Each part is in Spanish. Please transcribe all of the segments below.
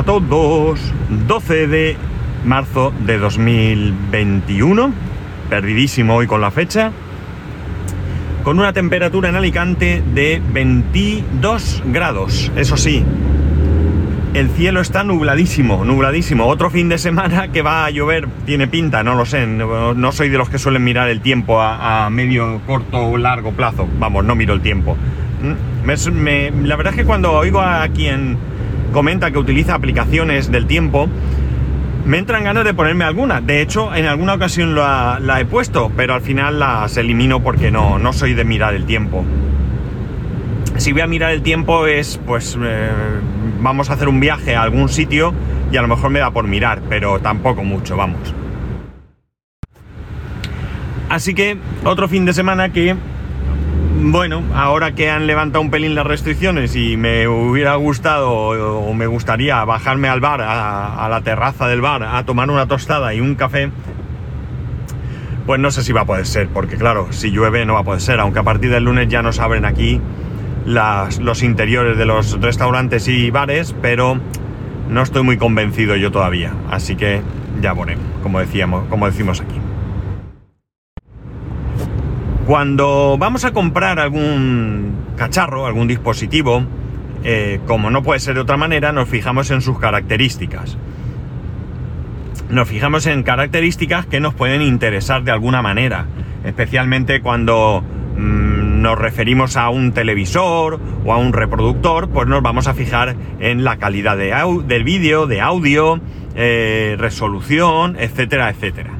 A todos. 12 de marzo de 2021. Perdidísimo hoy con la fecha. Con una temperatura en Alicante de 22 grados. Eso sí, el cielo está nubladísimo, nubladísimo. Otro fin de semana que va a llover, tiene pinta, no lo sé. No, soy de los que suelen mirar el tiempo a, medio, corto o largo plazo. Vamos, no miro el tiempo. Mm, la verdad es que cuando oigo a quien comenta que utiliza aplicaciones del tiempo, me entran ganas de ponerme alguna. De hecho, en alguna ocasión la, he puesto, pero al final las elimino porque no, no soy de mirar el tiempo. Si voy a mirar el tiempo es, pues, eh, vamos a hacer un viaje a algún sitio y a lo mejor me da por mirar, pero tampoco mucho, vamos. Así que otro fin de semana que bueno, ahora que han levantado un pelín las restricciones y me hubiera gustado o me gustaría bajarme al bar, a, la terraza del bar, a tomar una tostada y un café, pues no sé si va a poder ser, porque claro, si llueve no va a poder ser, aunque a partir del lunes ya nos abren aquí los interiores de los restaurantes y bares, pero no estoy muy convencido yo todavía, así que ya veremos, como decíamos, como decimos aquí. Cuando vamos a comprar algún cacharro, algún dispositivo, eh, como no puede ser de otra manera, nos fijamos en sus características. Nos fijamos en características que nos pueden interesar de alguna manera, especialmente cuando mm, nos referimos a un televisor o a un reproductor, pues nos vamos a fijar en la calidad de del vídeo, de audio, eh, resolución, etcétera, etcétera.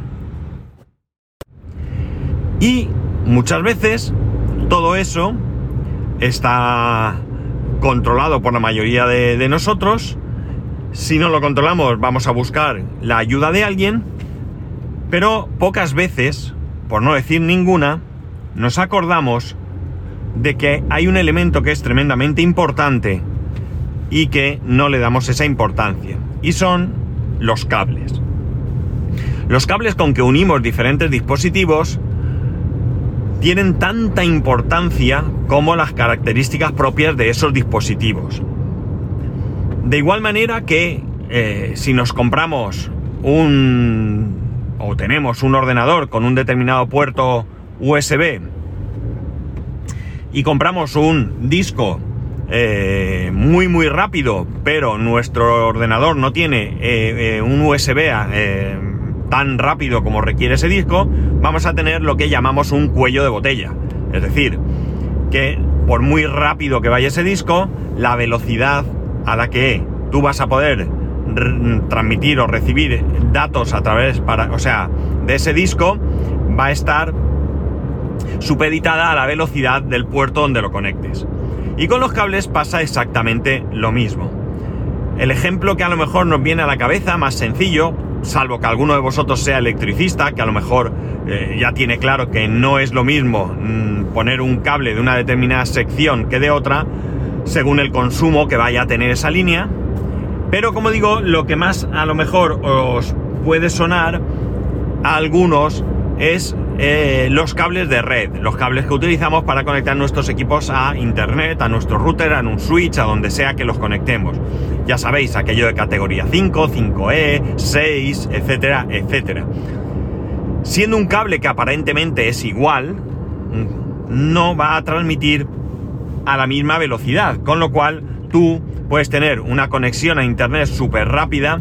Y Muchas veces todo eso está controlado por la mayoría de, nosotros. Si no lo controlamos, vamos a buscar la ayuda de alguien. Pero pocas veces, por no decir ninguna, nos acordamos de que hay un elemento que es tremendamente importante y que no le damos esa importancia. Y son los cables. Los cables con que unimos diferentes dispositivos tienen tanta importancia como las características propias de esos dispositivos. De igual manera que eh, si nos compramos un o tenemos un ordenador con un determinado puerto USB y compramos un disco eh, muy muy rápido, pero nuestro ordenador no tiene eh, un USB tan rápido como requiere ese disco, vamos a tener lo que llamamos un cuello de botella. Es decir, que por muy rápido que vaya ese disco, la velocidad a la que tú vas a poder transmitir o recibir datos a través o sea, de ese disco va a estar supeditada a la velocidad del puerto donde lo conectes. Y con los cables pasa exactamente lo mismo. El ejemplo que a lo mejor nos viene a la cabeza, más sencillo, salvo que alguno de vosotros sea electricista, que a lo mejor eh, ya tiene claro que no es lo mismo mm, poner un cable de una determinada sección que de otra, según el consumo que vaya a tener esa línea. Pero como digo, lo que más a lo mejor os puede sonar a algunos es eh, los cables de red, los cables que utilizamos para conectar nuestros equipos a internet, a nuestro router, a un switch, a donde sea que los conectemos. Ya sabéis, aquello de categoría 5, 5E, 6, etcétera, etcétera. Siendo un cable que aparentemente es igual, no va a transmitir a la misma velocidad, con lo cual tú puedes tener una conexión a internet súper rápida,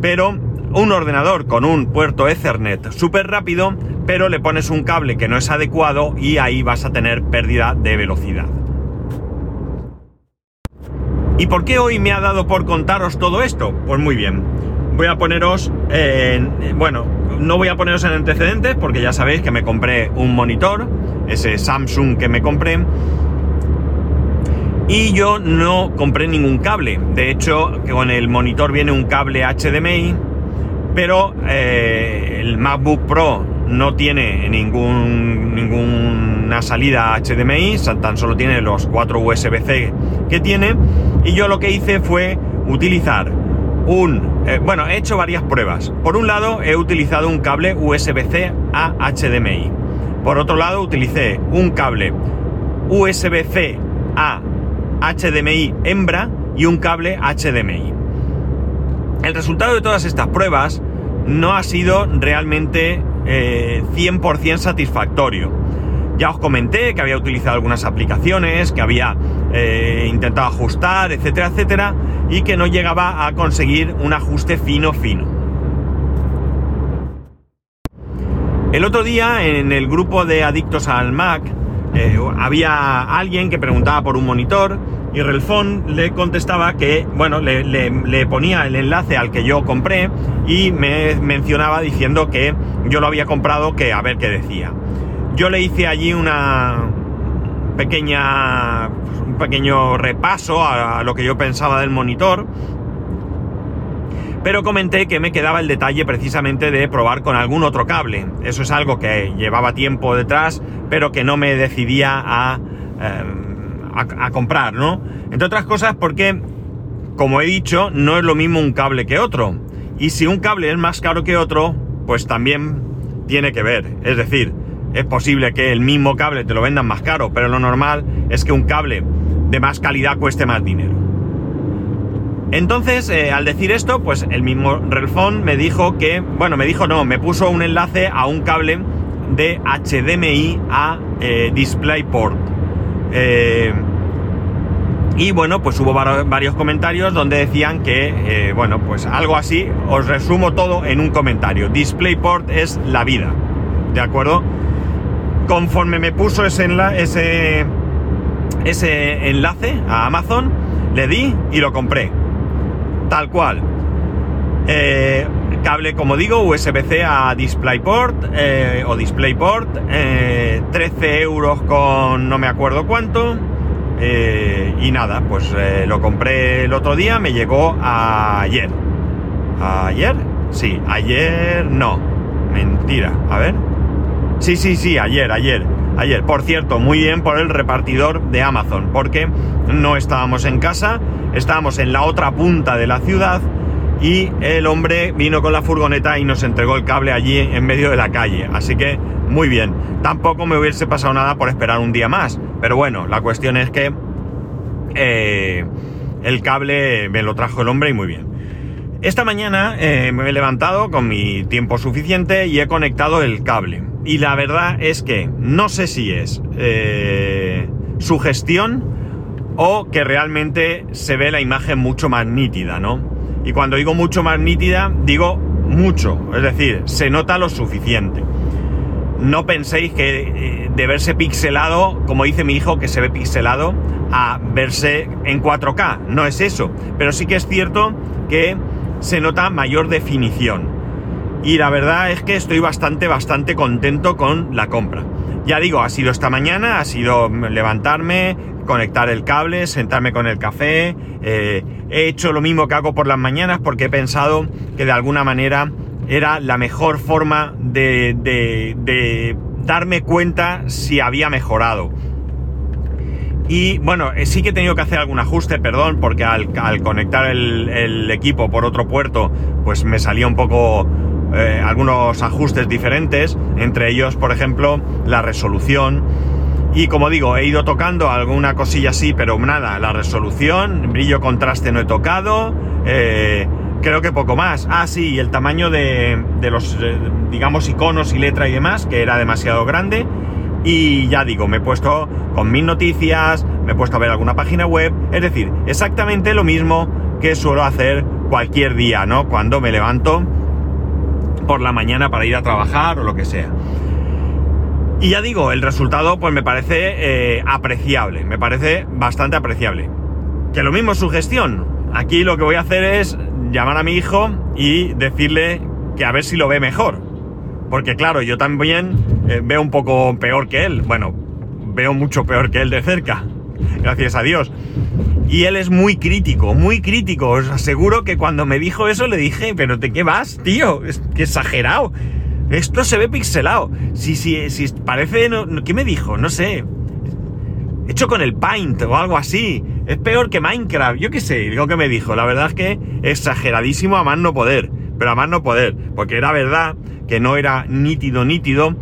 pero un ordenador con un puerto Ethernet súper rápido, pero le pones un cable que no es adecuado y ahí vas a tener pérdida de velocidad. ¿Y por qué hoy me ha dado por contaros todo esto? Pues muy bien, voy a poneros en... Bueno, no voy a poneros en antecedentes porque ya sabéis que me compré un monitor, ese Samsung que me compré, y yo no compré ningún cable. De hecho, con el monitor viene un cable HDMI pero eh, el MacBook Pro no tiene ningún, ninguna salida HDMI, tan solo tiene los cuatro USB-C que tiene. Y yo lo que hice fue utilizar un... Eh, bueno, he hecho varias pruebas. Por un lado, he utilizado un cable USB-C a HDMI. Por otro lado, utilicé un cable USB-C a HDMI hembra y un cable HDMI. El resultado de todas estas pruebas no ha sido realmente 100% eh, satisfactorio. Ya os comenté que había utilizado algunas aplicaciones, que había eh, intentado ajustar, etcétera, etcétera, y que no llegaba a conseguir un ajuste fino, fino. El otro día en el grupo de adictos al Mac eh, había alguien que preguntaba por un monitor y Relfon le contestaba que, bueno, le, ponía el enlace al que yo compré y me mencionaba diciendo que yo lo había comprado, que a ver qué decía. Yo le hice allí una pequeña, un pequeño repaso a lo que yo pensaba del monitor pero comenté que me quedaba el detalle precisamente de probar con algún otro cable. Eso es algo que llevaba tiempo detrás, pero que no me decidía a, eh, comprar, ¿no? Entre otras cosas porque, como he dicho, no es lo mismo un cable que otro. Y si un cable es más caro que otro, pues también tiene que ver. Es decir, es posible que el mismo cable te lo vendan más caro, pero lo normal es que un cable de más calidad cueste más dinero. Entonces, eh, al decir esto, pues el mismo Relfon me dijo que, bueno, me dijo no, me puso un enlace a un cable de HDMI a eh, DisplayPort. Eh, y bueno, pues hubo varios comentarios donde decían que, bueno, pues algo así, os resumo todo en un comentario. DisplayPort es la vida, ¿de acuerdo? Conforme me puso ese, ese, ese enlace a Amazon, le di y lo compré tal cual. Eh, cable, como digo, USB-C a DisplayPort eh, o DisplayPort, 13 eh, euros con no me acuerdo cuánto. y nada, pues lo compré el otro día, me llegó ayer. ¿Ayer? Sí, ayer no. Mentira, a ver. Sí, sí, sí, ayer, ayer. Ayer, por cierto, muy bien por el repartidor de Amazon, porque no estábamos en casa estábamos en la otra punta de la ciudad y el hombre vino con la furgoneta y nos entregó el cable allí en medio de la calle. Así que muy bien. Tampoco me hubiese pasado nada por esperar un día más. Pero bueno, la cuestión es que eh, el cable me lo trajo el hombre y muy bien. Esta mañana eh, me he levantado con mi tiempo suficiente y he conectado el cable. Y la verdad es que no sé si es eh, su gestión o que realmente se ve la imagen mucho más nítida, ¿no? Y cuando digo mucho más nítida, digo mucho, es decir, se nota lo suficiente. No penséis que eh, de verse pixelado, como dice mi hijo, que se ve pixelado, a verse en 4K, no es eso, pero sí que es cierto que se nota mayor definición. Y la verdad es que estoy bastante, bastante contento con la compra. Ya digo, ha sido esta mañana, ha sido levantarme, conectar el cable, sentarme con el café. Eh, he hecho lo mismo que hago por las mañanas porque he pensado que de alguna manera era la mejor forma de, darme cuenta si había mejorado. Y bueno, eh, sí que he tenido que hacer algún ajuste, perdón, porque al, conectar el, equipo por otro puerto, pues me salía un poco eh, algunos ajustes diferentes, entre ellos, por ejemplo, la resolución. Y como digo, he ido tocando alguna cosilla así, pero nada, la resolución, brillo contraste no he tocado, eh, creo que poco más. Ah, sí, y el tamaño de, los, eh, digamos, iconos y letra y demás, que era demasiado grande. Y ya digo, me he puesto con mis noticias, me he puesto a ver alguna página web, es decir, exactamente lo mismo que suelo hacer cualquier día, ¿no? Cuando me levanto por la mañana para ir a trabajar o lo que sea. Y ya digo, el resultado pues me parece eh, apreciable, me parece bastante apreciable. Que lo mismo es su gestión. Aquí lo que voy a hacer es llamar a mi hijo y decirle que a ver si lo ve mejor. Porque claro, yo también eh, veo un poco peor que él. Bueno, veo mucho peor que él de cerca. Gracias a Dios. Y él es muy crítico, muy crítico. Os aseguro que cuando me dijo eso le dije, pero ¿de qué vas, tío? Es que exagerado. Esto se ve pixelado. Si, si, si parece. ¿Qué me dijo? No sé. Hecho con el Paint o algo así. Es peor que Minecraft. Yo qué sé. Digo que me dijo. La verdad es que exageradísimo a más no poder. Pero a más no poder. Porque era verdad que no era nítido, nítido.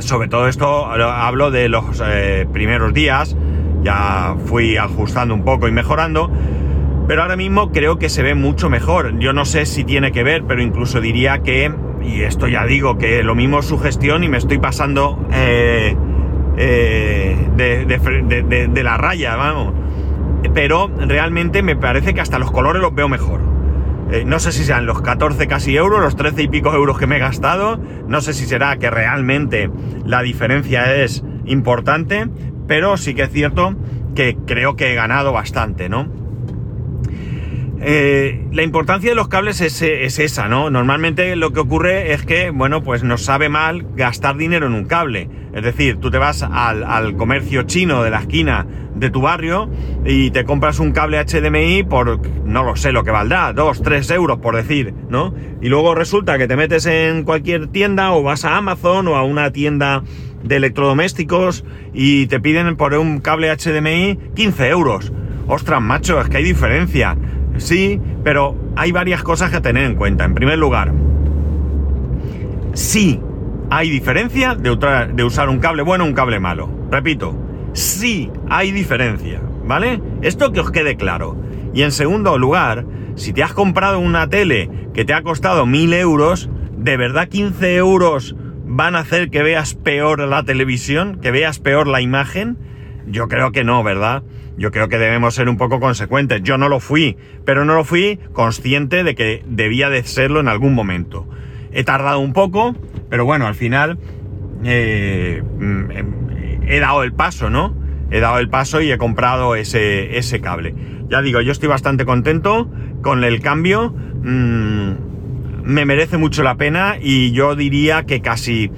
Sobre todo esto hablo de los eh, primeros días. Ya fui ajustando un poco y mejorando Pero ahora mismo creo que se ve mucho mejor. Yo no sé si tiene que ver, pero incluso diría que, y esto ya digo, que lo mismo es su gestión y me estoy pasando eh, eh, de, la raya, vamos. Pero realmente me parece que hasta los colores los veo mejor. Eh, no sé si sean los 14 casi euros, los 13 y pico euros que me he gastado. No sé si será que realmente la diferencia es importante, pero sí que es cierto que creo que he ganado bastante, ¿no? Eh, la importancia de los cables es, esa, ¿no? Normalmente lo que ocurre es que, bueno, pues nos sabe mal gastar dinero en un cable. Es decir, tú te vas al, comercio chino de la esquina de tu barrio y te compras un cable HDMI por, no lo sé lo que valdrá, 2, 3 euros por decir, ¿no? Y luego resulta que te metes en cualquier tienda o vas a Amazon o a una tienda de electrodomésticos y te piden por un cable HDMI 15 euros. Ostras, macho, es que hay diferencia. Sí, pero hay varias cosas que tener en cuenta. En primer lugar, sí hay diferencia de, usar un cable bueno o un cable malo. Repito, sí hay diferencia, ¿vale? Esto que os quede claro. Y en segundo lugar, si te has comprado una tele que te ha costado mil euros, ¿de verdad 15 euros van a hacer que veas peor la televisión, que veas peor la imagen? Yo creo que no, ¿verdad? Yo creo que debemos ser un poco consecuentes. Yo no lo fui, pero no lo fui consciente de que debía de serlo en algún momento. He tardado un poco, pero bueno, al final eh, mm, he dado el paso, ¿no? He dado el paso y he comprado ese, ese cable. Ya digo, yo estoy bastante contento con el cambio. Mm, me merece mucho la pena y yo diría que casi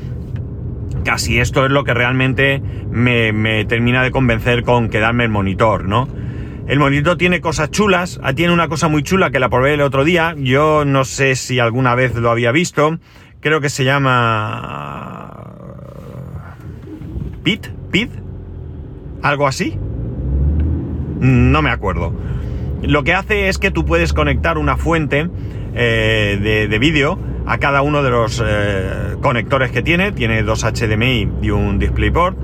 casi esto es lo que realmente me, termina de convencer con quedarme el monitor, ¿no? El monitor tiene cosas chulas, ah, tiene una cosa muy chula que la probé el otro día, yo no sé si alguna vez lo había visto, creo que se llama... ¿Pit? ¿Pit? ¿Algo así? No me acuerdo. Lo que hace es que tú puedes conectar una fuente eh, de, de vídeo a cada uno de los eh, conectores que tiene, tiene dos HDMI y un DisplayPort,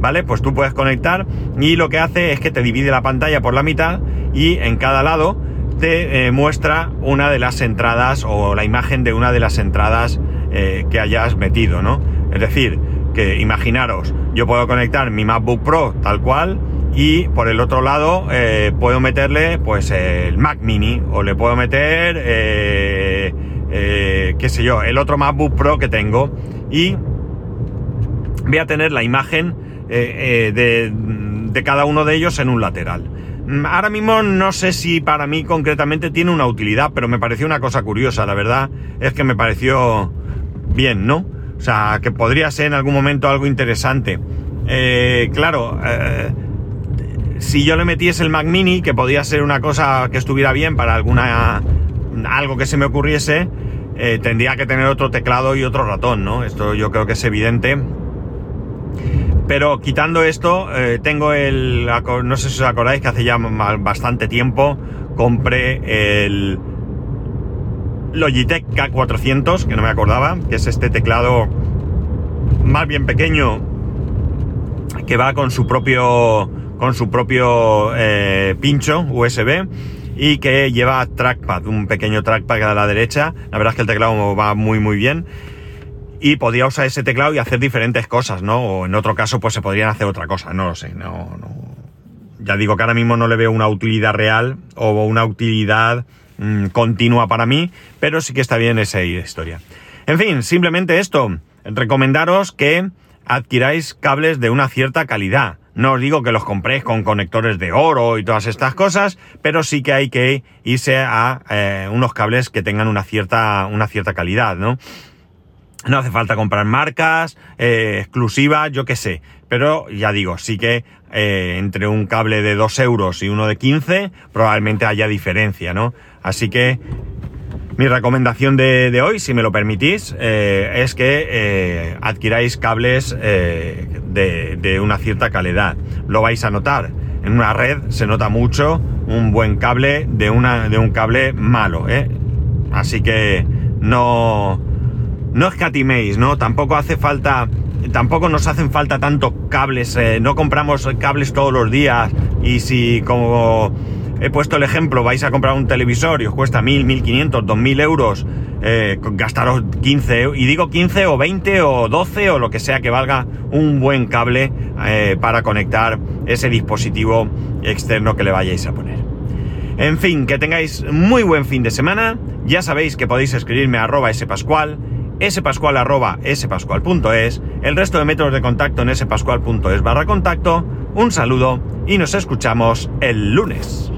¿vale? Pues tú puedes conectar y lo que hace es que te divide la pantalla por la mitad y en cada lado te eh, muestra una de las entradas o la imagen de una de las entradas que hayas metido, ¿no? Es decir, que imaginaros, yo puedo conectar mi MacBook Pro tal cual y por el otro lado puedo meterle pues el Mac Mini o le puedo meter eh, qué sé yo, el otro MacBook Pro que tengo y voy a tener la imagen eh, eh, de, cada uno de ellos en un lateral. Mm, ahora mismo no sé si para mí concretamente tiene una utilidad, pero me pareció una cosa curiosa, la verdad es que me pareció bien, ¿no? O sea, que podría ser en algún momento algo interesante. claro, si yo le metiese el Mac Mini, que podría ser una cosa que estuviera bien para alguna algo que se me ocurriese, eh, tendría que tener otro teclado y otro ratón, ¿no? Esto yo creo que es evidente. Pero quitando esto, eh, tengo el... No sé si os acordáis que hace ya bastante tiempo compré el Logitech K400, que no me acordaba, que es este teclado más bien pequeño que va con su propio con su propio eh, pincho USB y que lleva trackpad, un pequeño trackpad a la derecha. La verdad es que el teclado va muy muy bien. Y podía usar ese teclado y hacer diferentes cosas, ¿no? O en otro caso, pues se podrían hacer otra cosa, no lo sé, no, no. Ya digo que ahora mismo no le veo una utilidad real o una utilidad mm, continua para mí, pero sí que está bien esa historia. En fin, simplemente esto, recomendaros que adquiráis cables de una cierta calidad no os digo que los compréis con conectores de oro y todas estas cosas, pero sí que hay que irse a eh, unos cables que tengan una cierta, una cierta calidad, ¿no? No hace falta comprar marcas eh, exclusivas, yo qué sé. Pero ya digo, sí que eh, entre un cable de 2 euros y uno de 15 probablemente haya diferencia, ¿no? Así que mi recomendación de, hoy, si me lo permitís, es que adquiráis cables eh, de, una cierta calidad. Lo vais a notar. En una red se nota mucho un buen cable de, una, de un cable malo. Así que no, no escatiméis, ¿no? Tampoco hace falta tampoco nos hacen falta tanto cables, no compramos cables todos los días y si como he puesto el ejemplo, vais a comprar un televisor y os cuesta 1000, 1500, 2000 euros, eh, gastaros 15, y digo 15 o 20 o 12 o lo que sea que valga un buen cable eh, para conectar ese dispositivo externo que le vayáis a poner. En fin, que tengáis muy buen fin de semana. Ya sabéis que podéis escribirme a arroba spascual, spascual arroba spascual.es, el resto de métodos de contacto en spascual.es barra contacto. Un saludo y nos escuchamos el lunes.